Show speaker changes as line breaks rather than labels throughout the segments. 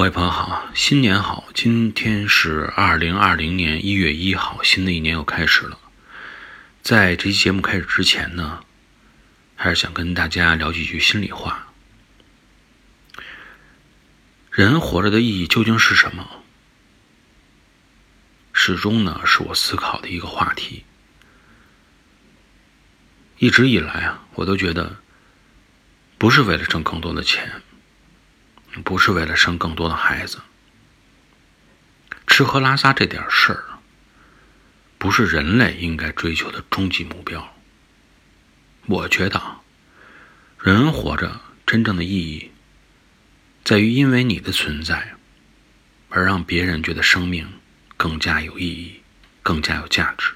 各位朋友好，新年好！今天是二零二零年一月一号，新的一年又开始了。在这期节目开始之前呢，还是想跟大家聊几句心里话。人活着的意义究竟是什么？始终呢是我思考的一个话题。一直以来啊，我都觉得不是为了挣更多的钱。不是为了生更多的孩子，吃喝拉撒这点事儿，不是人类应该追求的终极目标。我觉得，人活着真正的意义，在于因为你的存在，而让别人觉得生命更加有意义，更加有价值。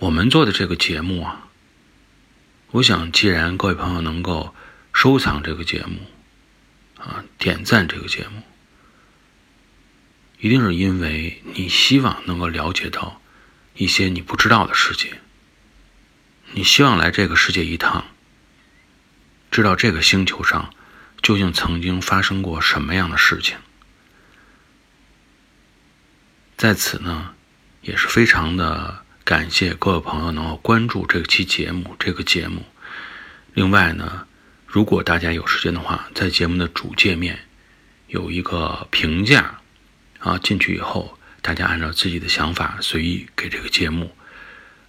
我们做的这个节目啊，我想，既然各位朋友能够。收藏这个节目，啊，点赞这个节目，一定是因为你希望能够了解到一些你不知道的世界。你希望来这个世界一趟，知道这个星球上究竟曾经发生过什么样的事情。在此呢，也是非常的感谢各位朋友能够关注这期节目，这个节目。另外呢。如果大家有时间的话，在节目的主界面有一个评价啊，进去以后，大家按照自己的想法随意给这个节目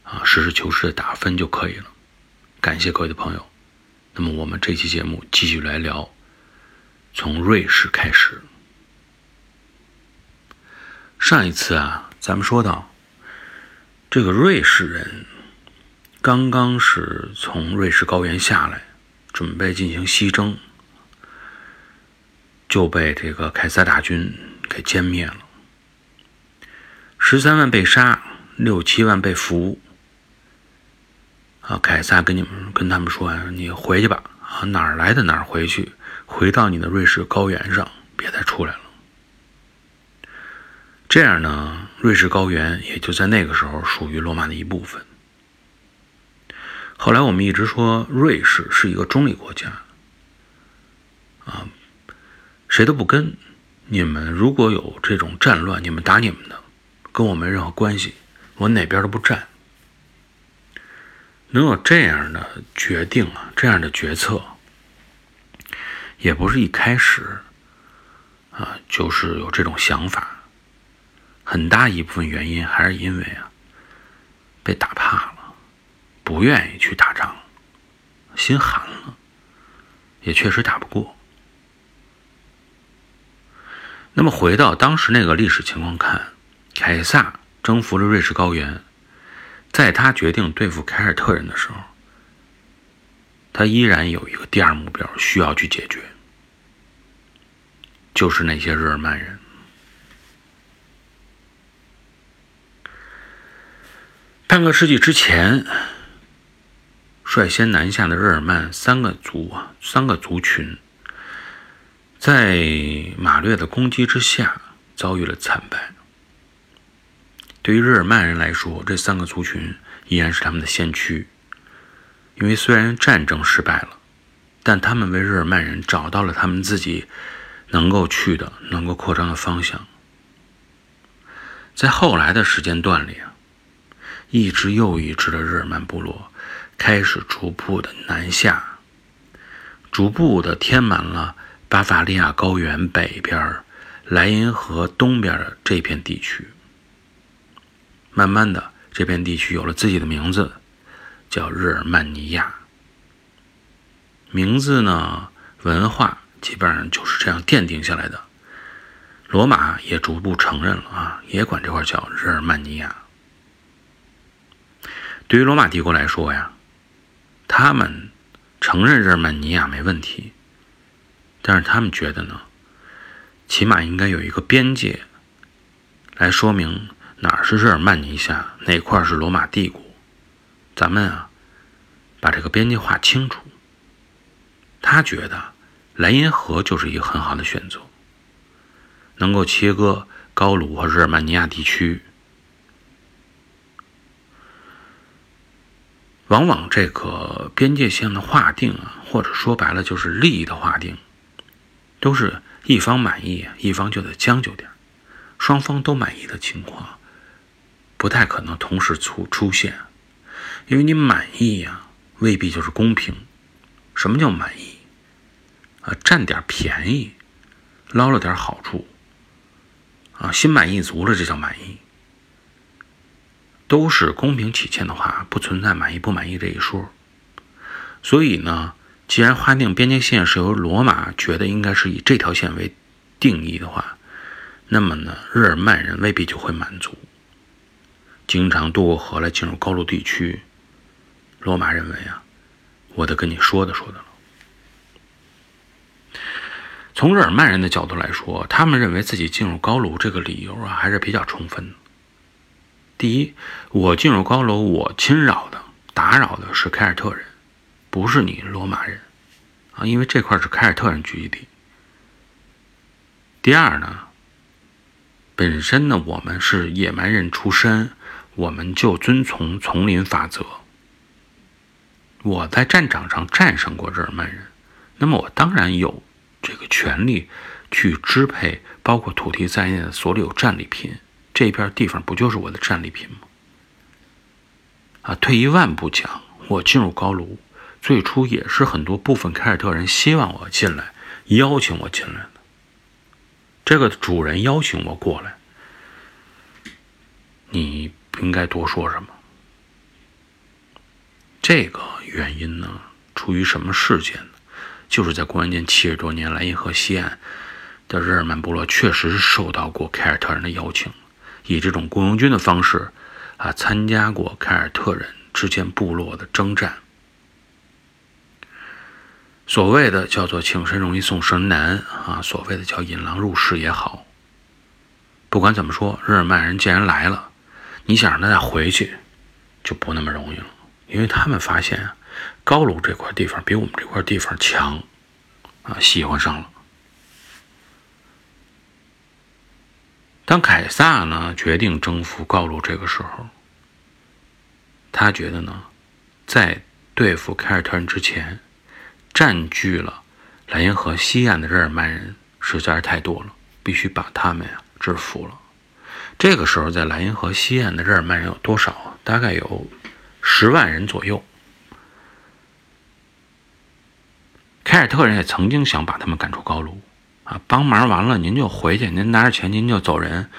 啊实事求是的打分就可以了。感谢各位的朋友。那么我们这期节目继续来聊，从瑞士开始。上一次啊，咱们说到这个瑞士人刚刚是从瑞士高原下来。准备进行西征，就被这个凯撒大军给歼灭了。十三万被杀，六七万被俘。啊，凯撒跟你们跟他们说：“你回去吧，啊，哪儿来的哪儿回去，回到你的瑞士高原上，别再出来了。”这样呢，瑞士高原也就在那个时候属于罗马的一部分。后来我们一直说瑞士是一个中立国家，啊，谁都不跟。你们如果有这种战乱，你们打你们的，跟我没任何关系，我哪边都不站。能有这样的决定啊，这样的决策，也不是一开始啊，就是有这种想法。很大一部分原因还是因为啊，被打怕了。不愿意去打仗，心寒了，也确实打不过。那么回到当时那个历史情况看，凯撒征服了瑞士高原，在他决定对付凯尔特人的时候，他依然有一个第二目标需要去解决，就是那些日耳曼人。半个世纪之前。率先南下的日耳曼三个族啊，三个族群，在马略的攻击之下遭遇了惨败。对于日耳曼人来说，这三个族群依然是他们的先驱，因为虽然战争失败了，但他们为日耳曼人找到了他们自己能够去的、能够扩张的方向。在后来的时间段里啊，一支又一支的日耳曼部落。开始逐步的南下，逐步的填满了巴伐利亚高原北边、莱茵河东边的这片地区。慢慢的，这片地区有了自己的名字，叫日耳曼尼亚。名字呢，文化基本上就是这样奠定下来的。罗马也逐步承认了啊，也管这块叫日耳曼尼亚。对于罗马帝国来说呀。他们承认日耳曼尼亚没问题，但是他们觉得呢，起码应该有一个边界，来说明哪儿是日耳曼尼亚，哪块是罗马帝国。咱们啊，把这个边界划清楚。他觉得莱茵河就是一个很好的选择，能够切割高卢和日耳曼尼亚地区。往往这个边界线的划定啊，或者说白了就是利益的划定，都是一方满意，一方就得将就点双方都满意的情况，不太可能同时出出现，因为你满意呀，未必就是公平。什么叫满意？啊，占点便宜，捞了点好处，啊，心满意足了，这叫满意。都是公平起见的话，不存在满意不满意这一说。所以呢，既然划定边界线是由罗马觉得应该是以这条线为定义的话，那么呢，日耳曼人未必就会满足。经常渡过河来进入高卢地区，罗马认为啊，我得跟你说的说的了。从日耳曼人的角度来说，他们认为自己进入高卢这个理由啊还是比较充分的。第一，我进入高楼，我侵扰的、打扰的是凯尔特人，不是你罗马人啊，因为这块是凯尔特人聚集地。第二呢，本身呢我们是野蛮人出身，我们就遵从丛林法则。我在战场上战胜过日耳曼人，那么我当然有。这个权利去支配包括土地在内的所有战利品，这片地方不就是我的战利品吗？啊，退一万步讲，我进入高卢，最初也是很多部分凯尔特人希望我进来，邀请我进来的。这个主人邀请我过来，你不应该多说什么。这个原因呢，出于什么事件呢？就是在公元前七十多年，莱茵河西岸的日耳曼部落确实是受到过凯尔特人的邀请，以这种雇佣军的方式啊，参加过凯尔特人之间部落的征战。所谓的叫做“请神容易送神难”啊，所谓的叫“引狼入室”也好。不管怎么说，日耳曼人既然来了，你想让他再回去，就不那么容易了，因为他们发现啊。高卢这块地方比我们这块地方强，啊，喜欢上了。当凯撒呢决定征服高卢这个时候，他觉得呢，在对付凯尔特人之前，占据了莱茵河西岸的日耳曼人实在是太多了，必须把他们呀制服了。这个时候，在莱茵河西岸的日耳曼人有多少？大概有十万人左右。凯尔特人也曾经想把他们赶出高卢，啊，帮忙完了您就回去，您拿着钱您就走人，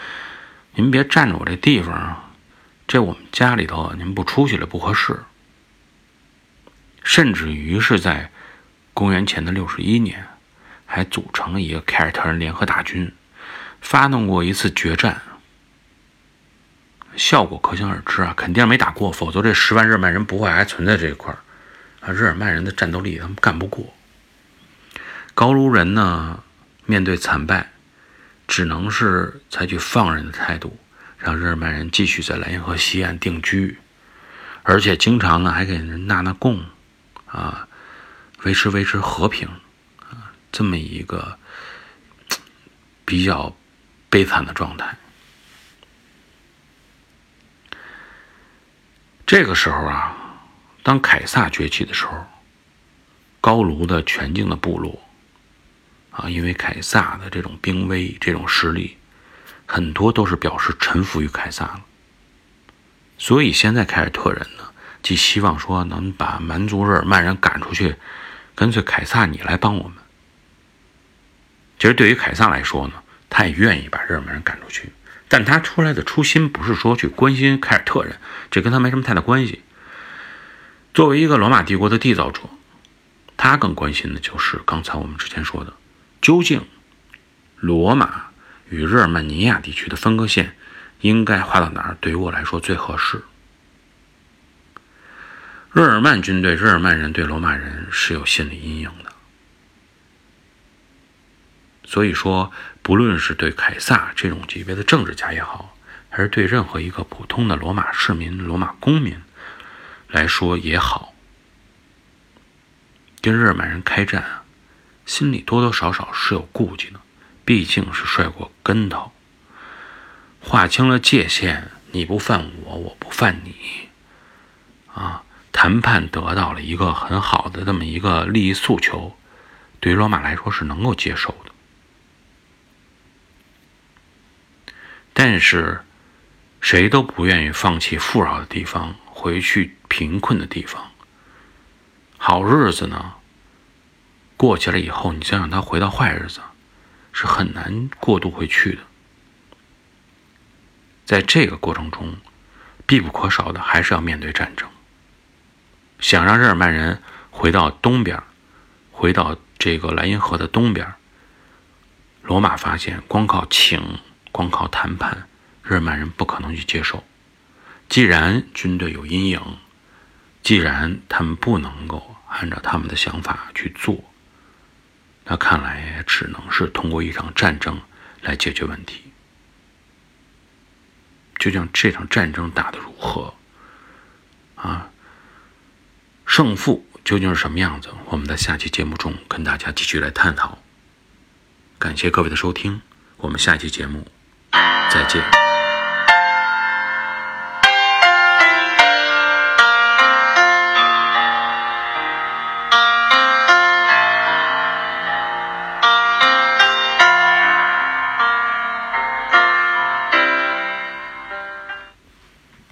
您别占着我这地方啊，这我们家里头您不出去了不合适。甚至于是在公元前的六十一年，还组成了一个凯尔特人联合大军，发动过一次决战，效果可想而知啊，肯定没打过，否则这十万日耳曼人不会还存在这一块儿，啊，日耳曼人的战斗力他们干不过。高卢人呢，面对惨败，只能是采取放任的态度，让日耳曼人继续在莱茵河西岸定居，而且经常呢还给人纳纳贡，啊，维持维持和平，啊，这么一个比较悲惨的状态。这个时候啊，当凯撒崛起的时候，高卢的全境的部落。啊，因为凯撒的这种兵威、这种实力，很多都是表示臣服于凯撒了。所以现在凯尔特人呢，既希望说能把蛮族日耳曼人赶出去，干脆凯撒你来帮我们。其实对于凯撒来说呢，他也愿意把日耳曼人赶出去，但他出来的初心不是说去关心凯尔特人，这跟他没什么太大关系。作为一个罗马帝国的缔造者，他更关心的就是刚才我们之前说的。究竟，罗马与日耳曼尼亚地区的分割线应该划到哪儿？对于我来说最合适。日耳曼军队、日耳曼人对罗马人是有心理阴影的，所以说，不论是对凯撒这种级别的政治家也好，还是对任何一个普通的罗马市民、罗马公民来说也好，跟日耳曼人开战。心里多多少少是有顾忌的毕竟是摔过跟头。划清了界限你不犯我我不犯你。啊谈判得到了一个很好的这么一个利益诉求对于罗马来说是能够接受的。但是谁都不愿意放弃富饶的地方回去贫困的地方。好日子呢过去了以后，你再让他回到坏日子，是很难过渡回去的。在这个过程中，必不可少的还是要面对战争。想让日耳曼人回到东边，回到这个莱茵河的东边，罗马发现光靠请、光靠谈判，日耳曼人不可能去接受。既然军队有阴影，既然他们不能够按照他们的想法去做，那看来只能是通过一场战争来解决问题。究竟这场战争打得如何？啊，胜负究竟是什么样子？我们在下期节目中跟大家继续来探讨。感谢各位的收听，我们下期节目再见。